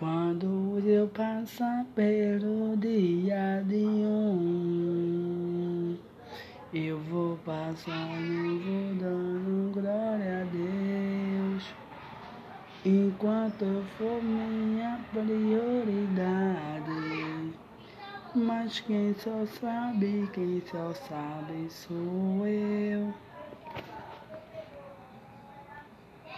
Quando eu passar pelo dia de um, eu vou passar e vou dando glória a Deus. Enquanto eu for minha prioridade. Mas quem só sabe, quem só sabe sou eu.